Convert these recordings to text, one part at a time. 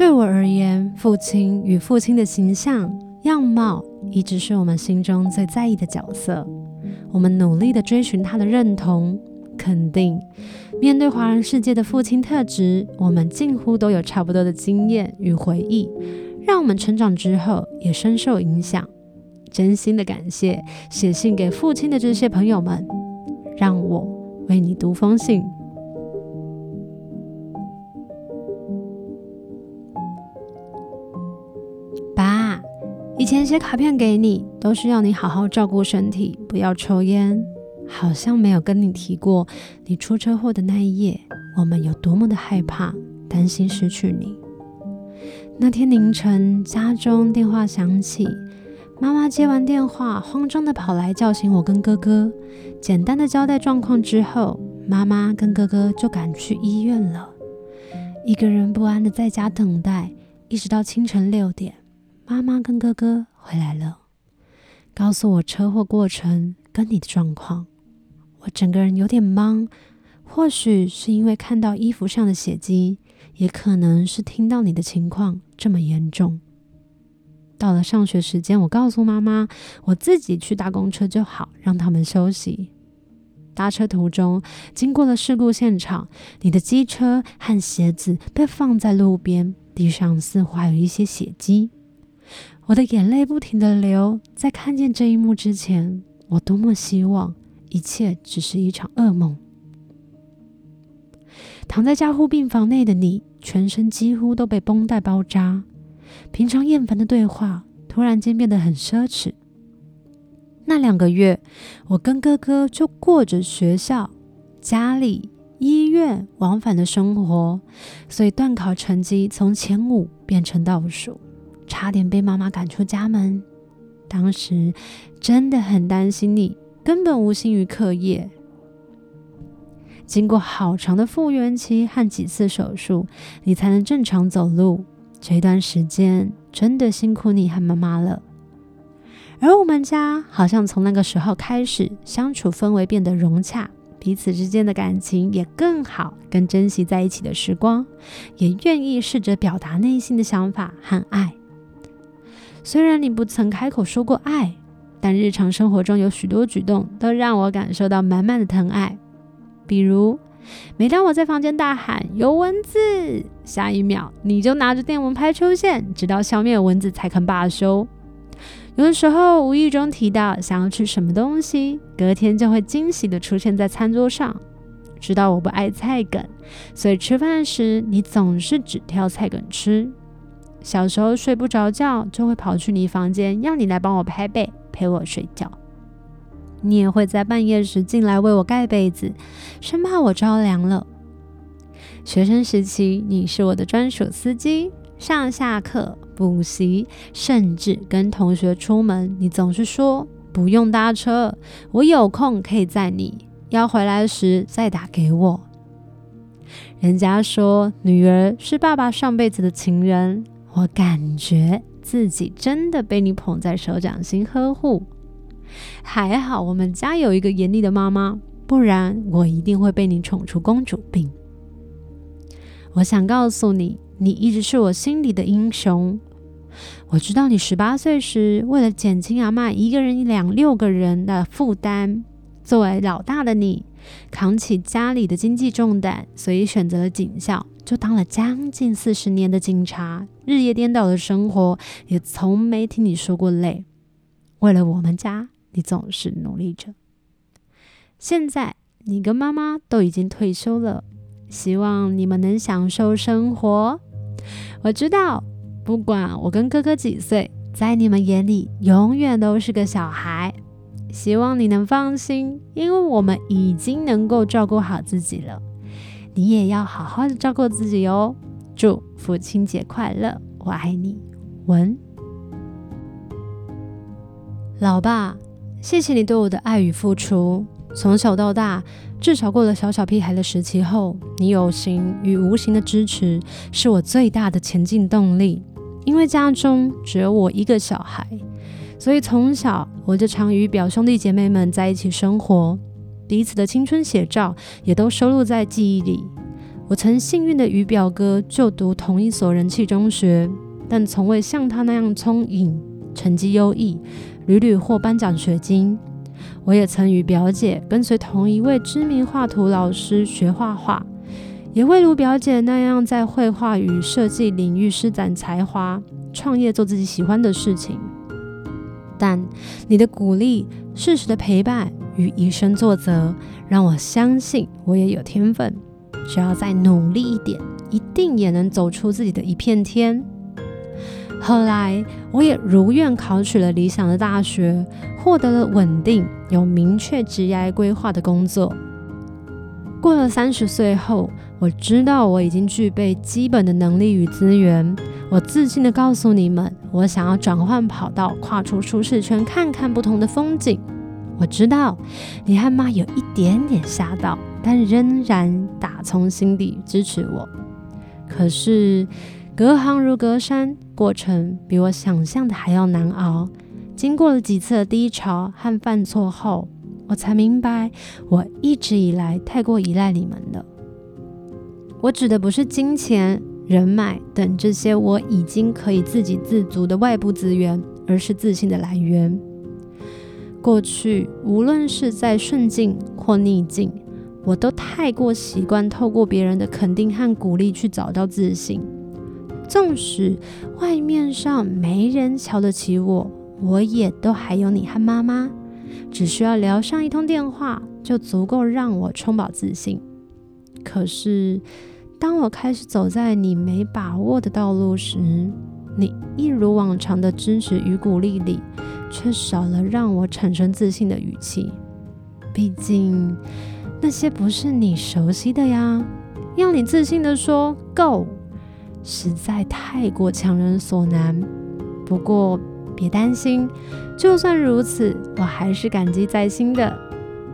对我而言，父亲与父亲的形象、样貌，一直是我们心中最在意的角色。我们努力地追寻他的认同、肯定。面对华人世界的父亲特质，我们近乎都有差不多的经验与回忆，让我们成长之后也深受影响。真心的感谢写信给父亲的这些朋友们，让我为你读封信。以前写卡片给你，都是要你好好照顾身体，不要抽烟。好像没有跟你提过，你出车祸的那一夜，我们有多么的害怕，担心失去你。那天凌晨，家中电话响起。妈妈接完电话，慌张地跑来叫醒我跟哥哥。简单的交代状况之后，妈妈跟哥哥就赶去医院了。一个人不安地在家等待，一直到清晨六点，妈妈跟哥哥回来了，告诉我车祸过程跟你的状况。我整个人有点懵，或许是因为看到衣服上的血迹，也可能是听到你的情况这么严重。到了上学时间，我告诉妈妈，我自己去搭公车就好，让他们休息。搭车途中，经过了事故现场，你的机车和鞋子被放在路边，地上似乎还有一些血迹。我的眼泪不停地流，在看见这一幕之前，我多么希望一切只是一场噩梦。躺在加护病房内的你，全身几乎都被绷带包扎。平常厌烦的对话，突然间变得很奢侈。那两个月，我跟哥哥就过着学校、家里、医院往返的生活，所以段考成绩从前五变成倒数，差点被妈妈赶出家门。当时真的很担心你，根本无心于课业。经过好长的复原期和几次手术，你才能正常走路。这段时间真的辛苦你和妈妈了，而我们家好像从那个时候开始，相处氛围变得融洽，彼此之间的感情也更好，更珍惜在一起的时光，也愿意试着表达内心的想法和爱。虽然你不曾开口说过爱，但日常生活中有许多举动都让我感受到满满的疼爱，比如。每当我在房间大喊“有蚊子”，下一秒你就拿着电蚊拍出现，直到消灭蚊子才肯罢休。有的时候无意中提到想要吃什么东西，隔天就会惊喜地出现在餐桌上。知道我不爱菜梗，所以吃饭时你总是只挑菜梗吃。小时候睡不着觉，就会跑去你房间，要你来帮我拍背，陪我睡觉。你也会在半夜时进来为我盖被子，生怕我着凉了。学生时期，你是我的专属司机，上下课、补习，甚至跟同学出门，你总是说不用搭车，我有空可以载你，要回来时再打给我。人家说女儿是爸爸上辈子的情人，我感觉自己真的被你捧在手掌心呵护。还好，我们家有一个严厉的妈妈，不然我一定会被你宠出公主病。我想告诉你，你一直是我心里的英雄。我知道你十八岁时，为了减轻阿嬷一个人养六个人的负担，作为老大的你，扛起家里的经济重担，所以选择了警校，就当了将近四十年的警察，日夜颠倒的生活，也从没听你说过累。为了我们家。你总是努力着。现在你跟妈妈都已经退休了，希望你们能享受生活。我知道，不管我跟哥哥几岁，在你们眼里永远都是个小孩。希望你能放心，因为我们已经能够照顾好自己了。你也要好好的照顾自己哦。祝父亲节快乐，我爱你，文。老爸。谢谢你对我的爱与付出。从小到大，至少过了小小屁孩的时期后，你有形与无形的支持是我最大的前进动力。因为家中只有我一个小孩，所以从小我就常与表兄弟姐妹们在一起生活，彼此的青春写照也都收录在记忆里。我曾幸运的与表哥就读同一所人气中学，但从未像他那样聪颖、成绩优异，屡屡获颁奖学金。我也曾与表姐跟随同一位知名画图老师学画画，也未如表姐那样在绘画与设计领域施展才华，创业做自己喜欢的事情。但你的鼓励、适时的陪伴与以身作则，让我相信我也有天分，只要再努力一点，一定也能走出自己的一片天。后来，我也如愿考取了理想的大学，获得了稳定、有明确职业规划的工作。过了三十岁后，我知道我已经具备基本的能力与资源。我自信地告诉你们，我想要转换跑道，跨出舒适圈，看看不同的风景。我知道你和妈有一点点吓到，但仍然打从心底支持我。可是，隔行如隔山，过程比我想象的还要难熬。经过了几次的低潮和犯错后，我才明白，我一直以来太过依赖你们了。我指的不是金钱、人脉等这些我已经可以自给自足的外部资源，而是自信的来源。过去，无论是在顺境或逆境，我都太过习惯透过别人的肯定和鼓励去找到自信。纵使外面上没人瞧得起我，我也都还有你和妈妈，只需要聊上一通电话，就足够让我充饱自信。可是，当我开始走在你没把握的道路时，你一如往常的支持与鼓励里，却少了让我产生自信的语气。毕竟，那些不是你熟悉的呀，要你自信地说 “Go”。实在太过强人所难。不过别担心，就算如此，我还是感激在心的，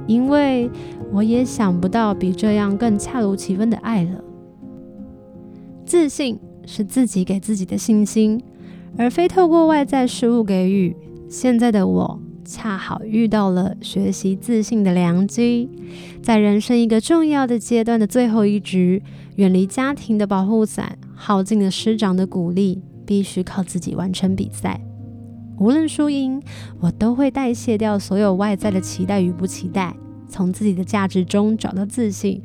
因为我也想不到比这样更恰如其分的爱了。自信是自己给自己的信心，而非透过外在事物给予。现在的我恰好遇到了学习自信的良机，在人生一个重要的阶段的最后一局，远离家庭的保护伞。耗尽了师长的鼓励，必须靠自己完成比赛。无论输赢，我都会代谢掉所有外在的期待与不期待，从自己的价值中找到自信，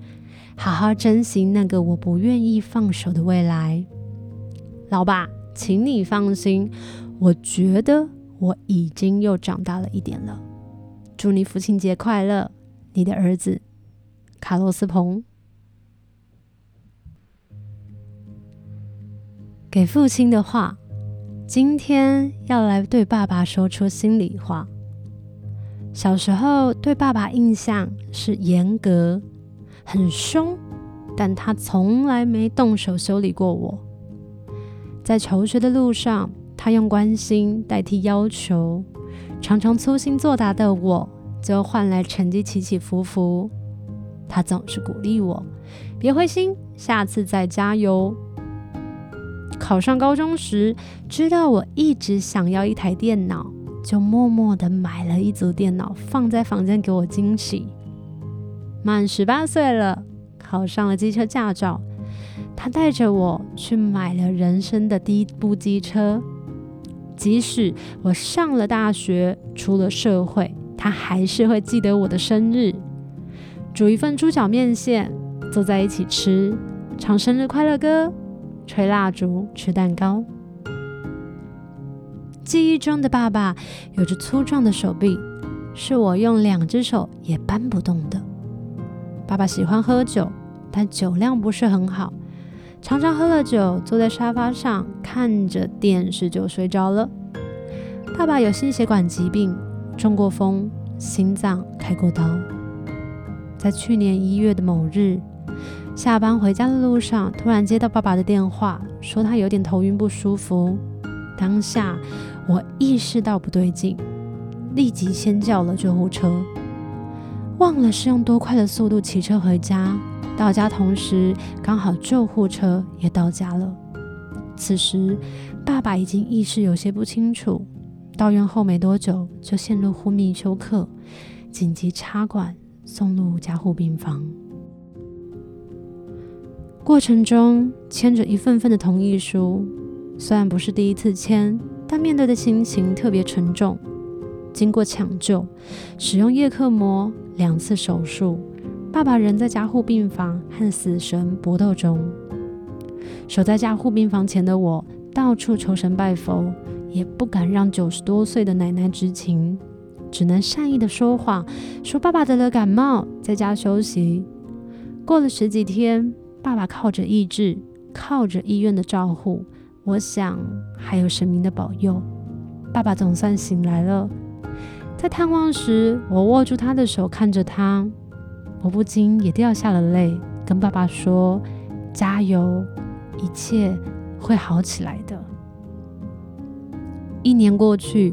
好好珍惜那个我不愿意放手的未来。老爸，请你放心，我觉得我已经又长大了一点了。祝你父亲节快乐，你的儿子卡洛斯彭。给父亲的话，今天要来对爸爸说出心里话。小时候对爸爸印象是严格、很凶，但他从来没动手修理过我。在求学的路上，他用关心代替要求，常常粗心作答的我，就换来成绩起起伏伏。他总是鼓励我，别灰心，下次再加油。考上高中时，知道我一直想要一台电脑，就默默地买了一组电脑放在房间给我惊喜。满十八岁了，考上了机车驾照，他带着我去买了人生的第一部机车。即使我上了大学，出了社会，他还是会记得我的生日，煮一份猪脚面线，坐在一起吃，唱生日快乐歌。吹蜡烛、吃蛋糕。记忆中的爸爸有着粗壮的手臂，是我用两只手也搬不动的。爸爸喜欢喝酒，但酒量不是很好，常常喝了酒，坐在沙发上看着电视就睡着了。爸爸有心血管疾病，中过风，心脏开过刀。在去年一月的某日，下班回家的路上，突然接到爸爸的电话，说他有点头晕不舒服。当下我意识到不对劲，立即先叫了救护车。忘了是用多快的速度骑车回家，到家同时刚好救护车也到家了。此时爸爸已经意识有些不清楚，到院后没多久就陷入昏迷休克，紧急插管送入加护病房。过程中签着一份份的同意书，虽然不是第一次签，但面对的心情特别沉重。经过抢救，使用叶克膜，两次手术，爸爸仍在加护病房和死神搏斗中。守在加护病房前的我，到处求神拜佛，也不敢让九十多岁的奶奶知情，只能善意的说谎，说爸爸得了感冒，在家休息。过了十几天。爸爸靠着意志，靠着医院的照护，我想还有神明的保佑，爸爸总算醒来了。在探望时，我握住他的手，看着他，我不禁也掉下了泪，跟爸爸说：“加油，一切会好起来的。”一年过去，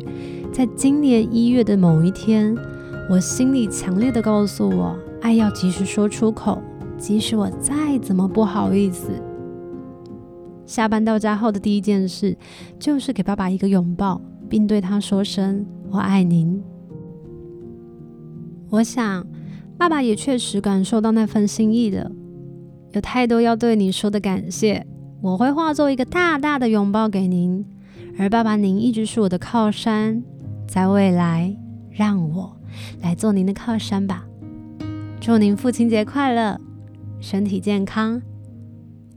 在今年一月的某一天，我心里强烈的告诉我：爱要及时说出口。即使我再怎么不好意思，下班到家后的第一件事就是给爸爸一个拥抱，并对他说声“我爱您”。我想，爸爸也确实感受到那份心意的。有太多要对你说的感谢，我会化作一个大大的拥抱给您。而爸爸，您一直是我的靠山，在未来，让我来做您的靠山吧。祝您父亲节快乐！身体健康，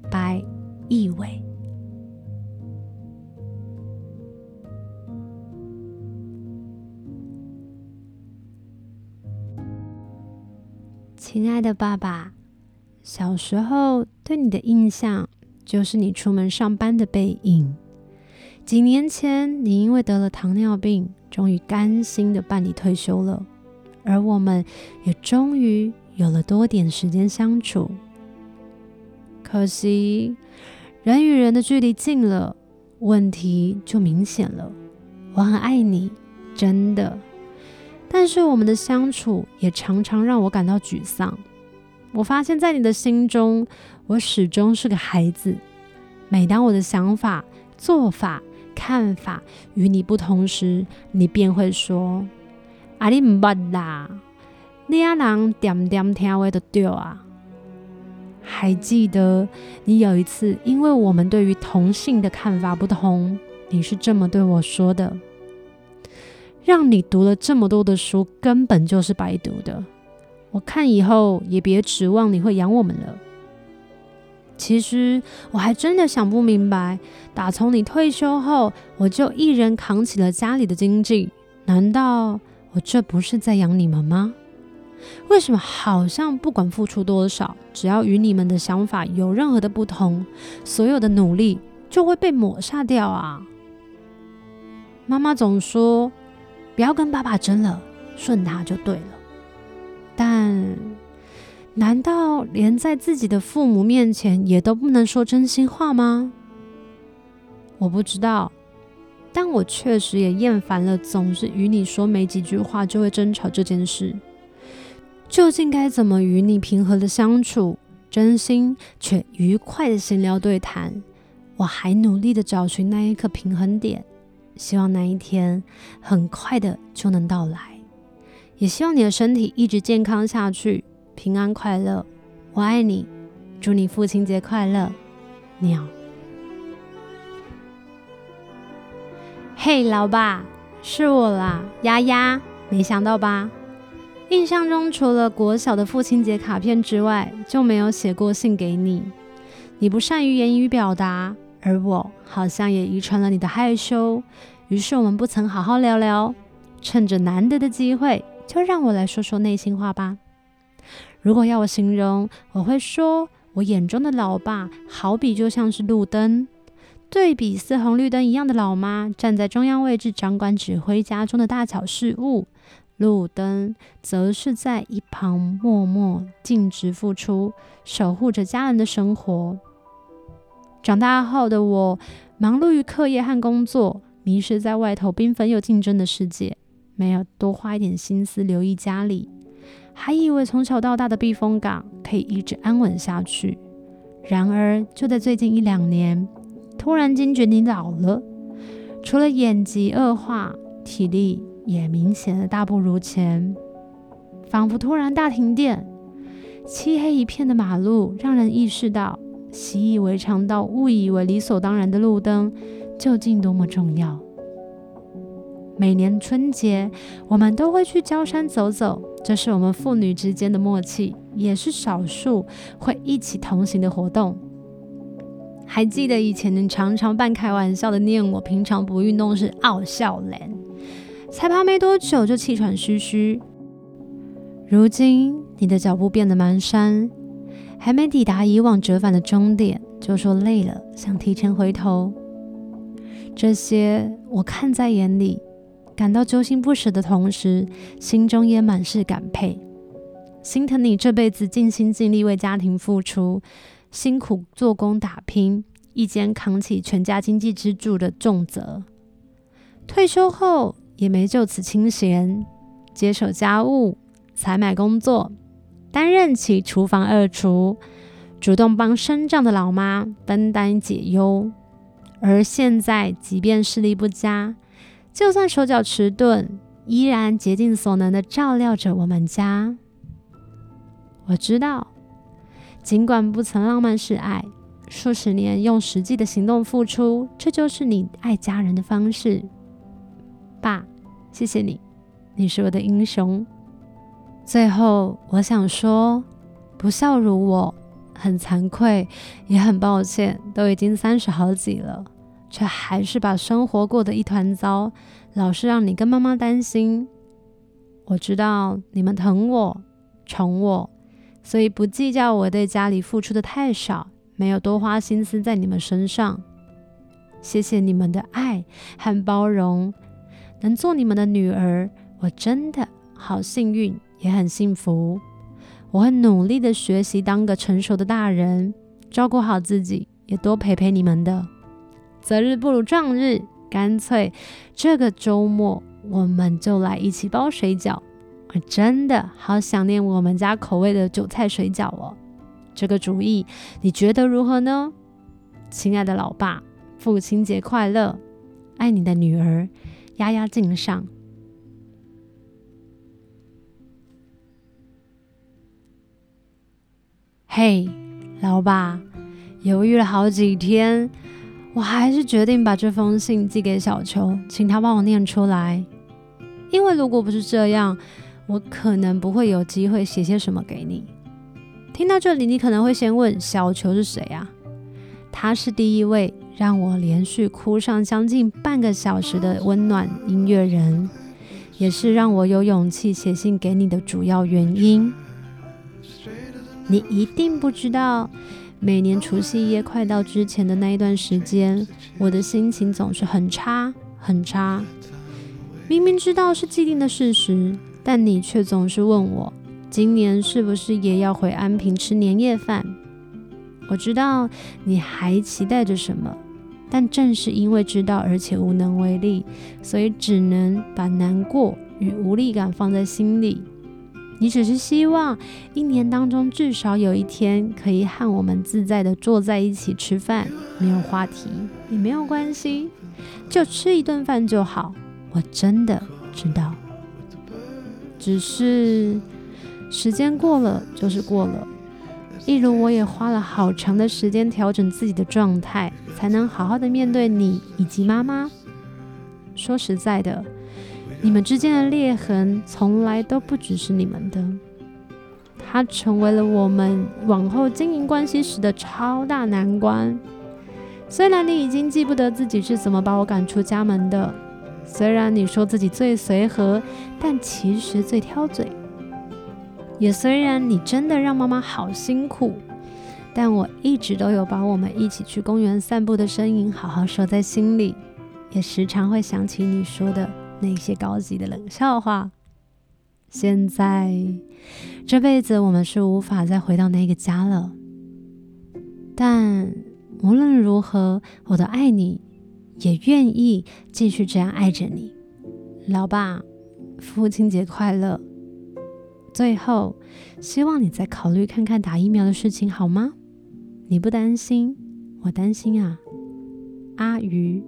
白易伟。亲爱的爸爸，小时候对你的印象就是你出门上班的背影。几年前，你因为得了糖尿病，终于甘心的办理退休了，而我们也终于。有了多点时间相处，可惜人与人的距离近了，问题就明显了。我很爱你，真的，但是我们的相处也常常让我感到沮丧。我发现，在你的心中，我始终是个孩子。每当我的想法、做法、看法与你不同时，你便会说：“阿里唔捌啦。”你阿郎点点听话就对啊！还记得你有一次，因为我们对于同性的看法不同，你是这么对我说的：“让你读了这么多的书，根本就是白读的。我看以后也别指望你会养我们了。”其实我还真的想不明白，打从你退休后，我就一人扛起了家里的经济，难道我这不是在养你们吗？为什么好像不管付出多少，只要与你们的想法有任何的不同，所有的努力就会被抹杀掉啊？妈妈总说不要跟爸爸争了，顺他就对了。但难道连在自己的父母面前也都不能说真心话吗？我不知道，但我确实也厌烦了总是与你说没几句话就会争吵这件事。究竟该怎么与你平和的相处，真心却愉快的闲聊对谈？我还努力的找寻那一刻平衡点，希望那一天很快的就能到来。也希望你的身体一直健康下去，平安快乐。我爱你，祝你父亲节快乐，鸟。嘿，老爸，是我啦，丫丫，没想到吧？印象中，除了国小的父亲节卡片之外，就没有写过信给你。你不善于言语表达，而我好像也遗传了你的害羞。于是我们不曾好好聊聊。趁着难得的机会，就让我来说说内心话吧。如果要我形容，我会说我眼中的老爸，好比就像是路灯，对比似红绿灯一样的老妈，站在中央位置，掌管指挥家中的大小事务。路灯则是在一旁默默尽职付出，守护着家人的生活。长大后的我，忙碌于课业和工作，迷失在外头缤纷又竞争的世界，没有多花一点心思留意家里，还以为从小到大的避风港可以一直安稳下去。然而，就在最近一两年，突然惊觉你老了，除了眼疾恶化，体力。也明显的大不如前，仿佛突然大停电，漆黑一片的马路让人意识到习以为常到误以为理所当然的路灯，究竟多么重要？每年春节，我们都会去郊山走走，这是我们父女之间的默契，也是少数会一起同行的活动。还记得以前你常常半开玩笑的念我，平常不运动是傲笑脸，才爬没多久就气喘吁吁。如今你的脚步变得蹒跚，还没抵达以往折返的终点，就说累了，想提前回头。这些我看在眼里，感到揪心不舍的同时，心中也满是感佩，心疼你这辈子尽心尽力为家庭付出。辛苦做工打拼，一肩扛起全家经济支柱的重责。退休后也没就此清闲，接手家务、采买工作，担任起厨房二厨，主动帮身障的老妈分担解忧。而现在，即便视力不佳，就算手脚迟钝，依然竭尽所能的照料着我们家。我知道。尽管不曾浪漫示爱，数十年用实际的行动付出，这就是你爱家人的方式。爸，谢谢你，你是我的英雄。最后，我想说，不孝如我，很惭愧，也很抱歉，都已经三十好几了，却还是把生活过得一团糟，老是让你跟妈妈担心。我知道你们疼我，宠我。所以不计较我对家里付出的太少，没有多花心思在你们身上。谢谢你们的爱和包容，能做你们的女儿，我真的好幸运，也很幸福。我会努力的学习当个成熟的大人，照顾好自己，也多陪陪你们的。择日不如撞日，干脆这个周末我们就来一起包水饺。我真的好想念我们家口味的韭菜水饺哦，这个主意你觉得如何呢？亲爱的老爸，父亲节快乐！爱你的女儿，丫丫敬上。嘿，老爸，犹豫了好几天，我还是决定把这封信寄给小球，请他帮我念出来，因为如果不是这样。我可能不会有机会写些什么给你。听到这里，你可能会先问：小球是谁啊？他是第一位让我连续哭上将近半个小时的温暖音乐人，也是让我有勇气写信给你的主要原因。你一定不知道，每年除夕夜快到之前的那一段时间，我的心情总是很差很差。明明知道是既定的事实。但你却总是问我，今年是不是也要回安平吃年夜饭？我知道你还期待着什么，但正是因为知道而且无能为力，所以只能把难过与无力感放在心里。你只是希望一年当中至少有一天可以和我们自在的坐在一起吃饭，没有话题也没有关系，就吃一顿饭就好。我真的知道。只是时间过了就是过了，一如我也花了好长的时间调整自己的状态，才能好好的面对你以及妈妈。说实在的，你们之间的裂痕从来都不只是你们的，它成为了我们往后经营关系时的超大难关。虽然你已经记不得自己是怎么把我赶出家门的。虽然你说自己最随和，但其实最挑嘴。也虽然你真的让妈妈好辛苦，但我一直都有把我们一起去公园散步的身影好好收在心里，也时常会想起你说的那些高级的冷笑话。现在这辈子我们是无法再回到那个家了，但无论如何，我都爱你。也愿意继续这样爱着你，老爸，父亲节快乐。最后，希望你再考虑看看打疫苗的事情，好吗？你不担心，我担心啊。阿鱼，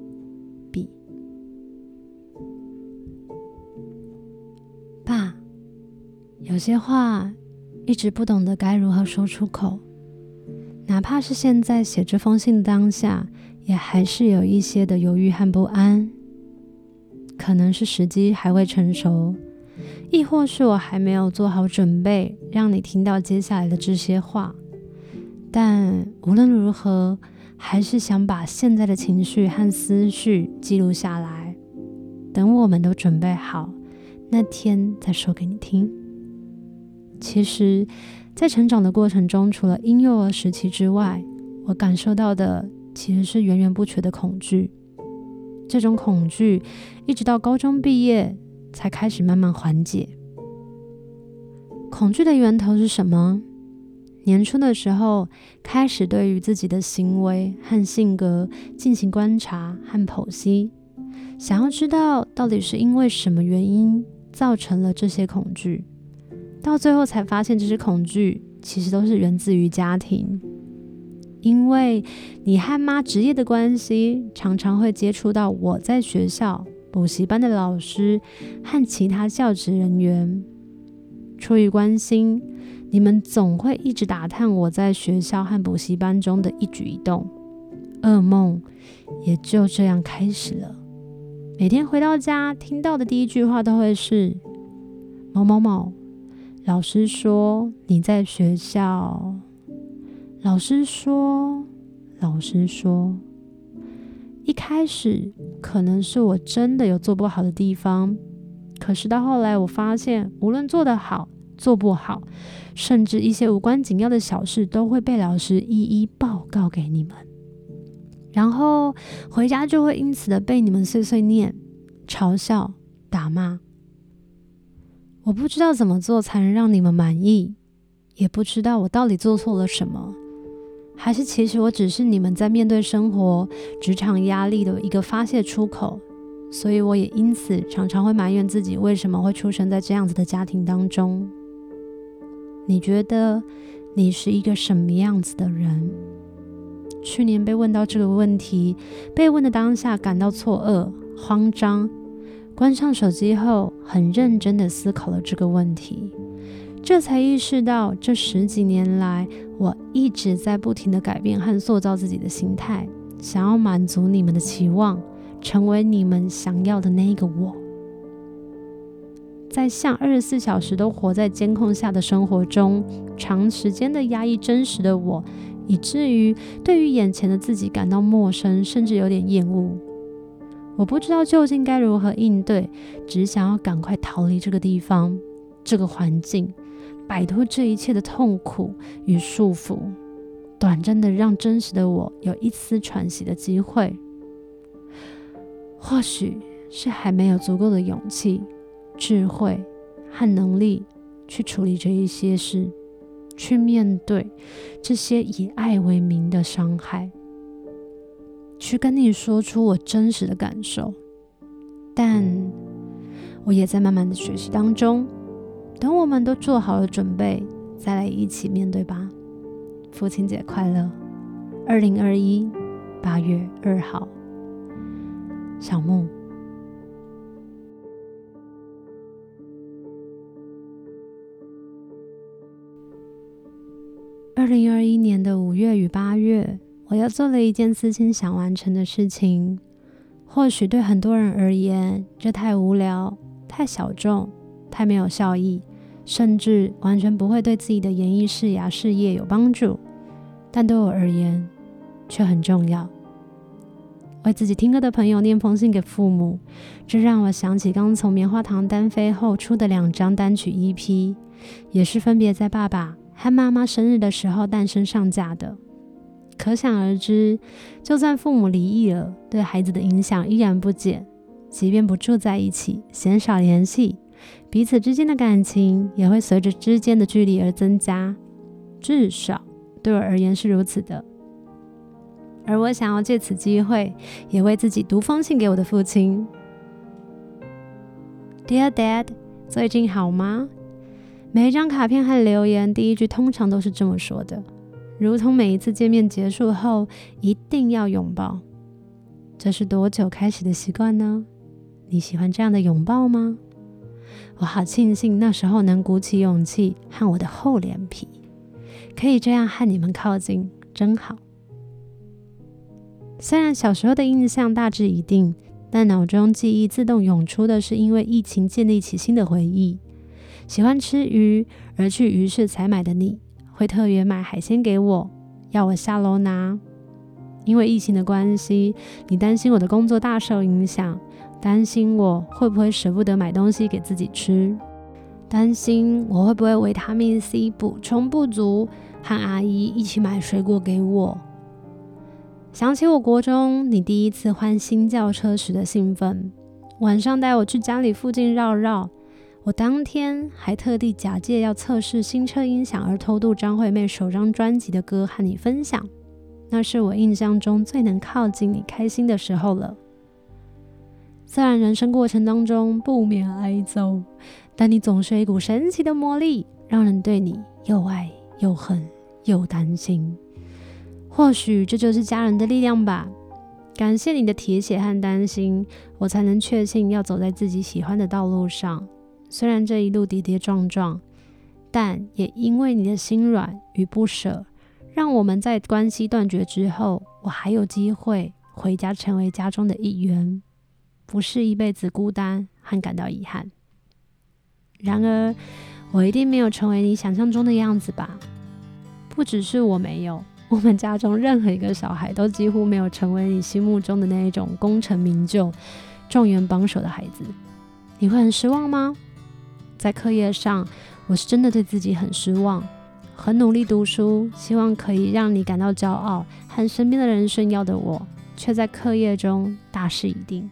爸，有些话一直不懂得该如何说出口，哪怕是现在写这封信的当下，也还是有一些的犹豫和不安。可能是时机还未成熟，亦或是我还没有做好准备，让你听到接下来的这些话。但无论如何，还是想把现在的情绪和思绪记录下来，等我们都准备好，那天再说给你听。其实，在成长的过程中，除了婴幼儿时期之外，我感受到的其实是源源不绝的恐惧。这种恐惧一直到高中毕业才开始慢慢缓解。恐惧的源头是什么？年初的时候，开始对于自己的行为和性格进行观察和剖析，想要知道到底是因为什么原因造成了这些恐惧。到最后才发现，这些恐惧其实都是源自于家庭，因为你和妈职业的关系，常常会接触到我在学校补习班的老师和其他教职人员。出于关心，你们总会一直打探我在学校和补习班中的一举一动，噩梦也就这样开始了。每天回到家，听到的第一句话都会是某某某。老师说你在学校。老师说，老师说，一开始可能是我真的有做不好的地方，可是到后来我发现，无论做得好做不好，甚至一些无关紧要的小事，都会被老师一一报告给你们，然后回家就会因此的被你们碎碎念、嘲笑、打骂。我不知道怎么做才能让你们满意，也不知道我到底做错了什么，还是其实我只是你们在面对生活、职场压力的一个发泄出口，所以我也因此常常会埋怨自己为什么会出生在这样子的家庭当中。你觉得你是一个什么样子的人？去年被问到这个问题，被问的当下感到错愕、慌张。关上手机后，很认真地思考了这个问题，这才意识到这十几年来，我一直在不停地改变和塑造自己的心态，想要满足你们的期望，成为你们想要的那个我。在像二十四小时都活在监控下的生活中，长时间的压抑真实的我，以至于对于眼前的自己感到陌生，甚至有点厌恶。我不知道究竟该如何应对，只想要赶快逃离这个地方、这个环境，摆脱这一切的痛苦与束缚，短暂的让真实的我有一丝喘息的机会。或许是还没有足够的勇气、智慧和能力去处理这一些事，去面对这些以爱为名的伤害。去跟你说出我真实的感受，但我也在慢慢的学习当中。等我们都做好了准备，再来一起面对吧。父亲节快乐！二零二一八月二号，小木。二零二一年的五月与八月。我又做了一件私心想完成的事情，或许对很多人而言，这太无聊、太小众、太没有效益，甚至完全不会对自己的演艺事业、事业有帮助。但对我而言，却很重要。为自己听歌的朋友念封信给父母，这让我想起刚从棉花糖单飞后出的两张单曲 EP，也是分别在爸爸和妈妈生日的时候诞生上架的。可想而知，就算父母离异了，对孩子的影响依然不减。即便不住在一起，鲜少联系，彼此之间的感情也会随着之间的距离而增加。至少对我而言是如此的。而我想要借此机会，也为自己读封信给我的父亲。Dear Dad，最近好吗？每一张卡片和留言，第一句通常都是这么说的。如同每一次见面结束后，一定要拥抱。这是多久开始的习惯呢？你喜欢这样的拥抱吗？我好庆幸那时候能鼓起勇气和我的厚脸皮，可以这样和你们靠近，真好。虽然小时候的印象大致一定，但脑中记忆自动涌出的是因为疫情建立起新的回忆。喜欢吃鱼而去鱼市采买的你，会特别买海鲜给我，要我下楼拿。因为疫情的关系，你担心我的工作大受影响，担心我会不会舍不得买东西给自己吃，担心我会不会维他命 C 补充不足，和阿姨一起买水果给我。想起我国中你第一次换新轿车时的兴奋，晚上带我去家里附近绕绕。我当天还特地假借要测试新车音响而偷渡张惠妹首张专辑的歌和你分享，那是我印象中最能靠近你开心的时候了。虽然人生过程当中不免挨揍，但你总是一股神奇的魔力，让人对你又爱又恨又担心。或许这就是家人的力量吧。感谢你的铁血和担心，我才能确信要走在自己喜欢的道路上。虽然这一路跌跌撞撞，但也因为你的心软与不舍，让我们在关系断绝之后，我还有机会回家成为家中的一员，不是一辈子孤单和感到遗憾。然而，我一定没有成为你想象中的样子吧？不只是我没有，我们家中任何一个小孩都几乎没有成为你心目中的那一种功成名就、状元榜首的孩子。你会很失望吗？在课业上，我是真的对自己很失望，很努力读书，希望可以让你感到骄傲，和身边的人炫耀的我，却在课业中大事已定。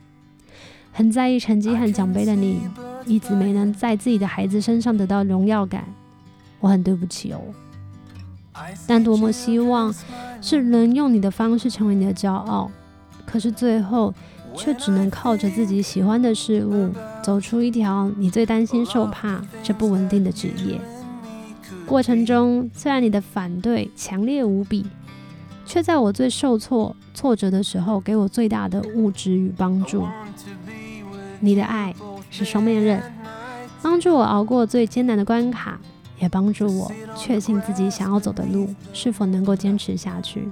很在意成绩和奖杯的你，一直没能在自己的孩子身上得到荣耀感，我很对不起哦。但多么希望是能用你的方式成为你的骄傲，可是最后。却只能靠着自己喜欢的事物，走出一条你最担心受怕这不稳定的职业。过程中，虽然你的反对强烈无比，却在我最受挫、挫折的时候，给我最大的物质与帮助。你的爱是双面刃，帮助我熬过最艰难的关卡，也帮助我确信自己想要走的路是否能够坚持下去。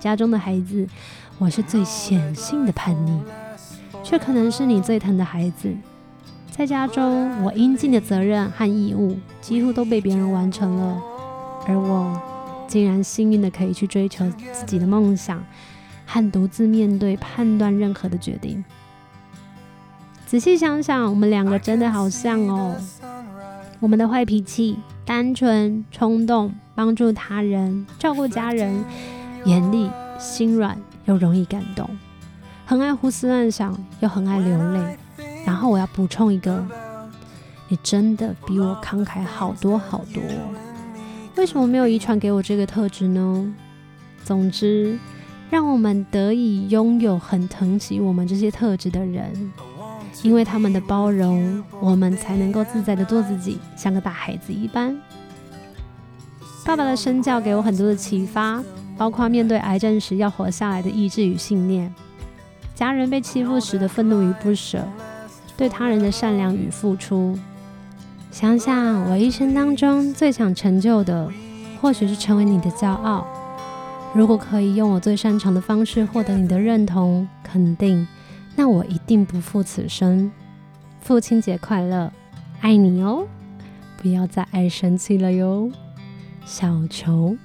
家中的孩子。我是最显性的叛逆，却可能是你最疼的孩子。在家中，我应尽的责任和义务几乎都被别人完成了，而我竟然幸运的可以去追求自己的梦想，和独自面对判断任何的决定。仔细想想，我们两个真的好像哦。我们的坏脾气、单纯、冲动、帮助他人、照顾家人、严厉、心软。又容易感动，很爱胡思乱想，又很爱流泪。然后我要补充一个，你真的比我慷慨好多好多。为什么没有遗传给我这个特质呢？总之，让我们得以拥有很疼惜我们这些特质的人，因为他们的包容，我们才能够自在的做自己，像个大孩子一般。爸爸的身教给我很多的启发。包括面对癌症时要活下来的意志与信念，家人被欺负时的愤怒与不舍，对他人的善良与付出。想想我一生当中最想成就的，或许是成为你的骄傲。如果可以用我最擅长的方式获得你的认同、肯定，那我一定不负此生。父亲节快乐，爱你哦！不要再爱生气了哟，小球。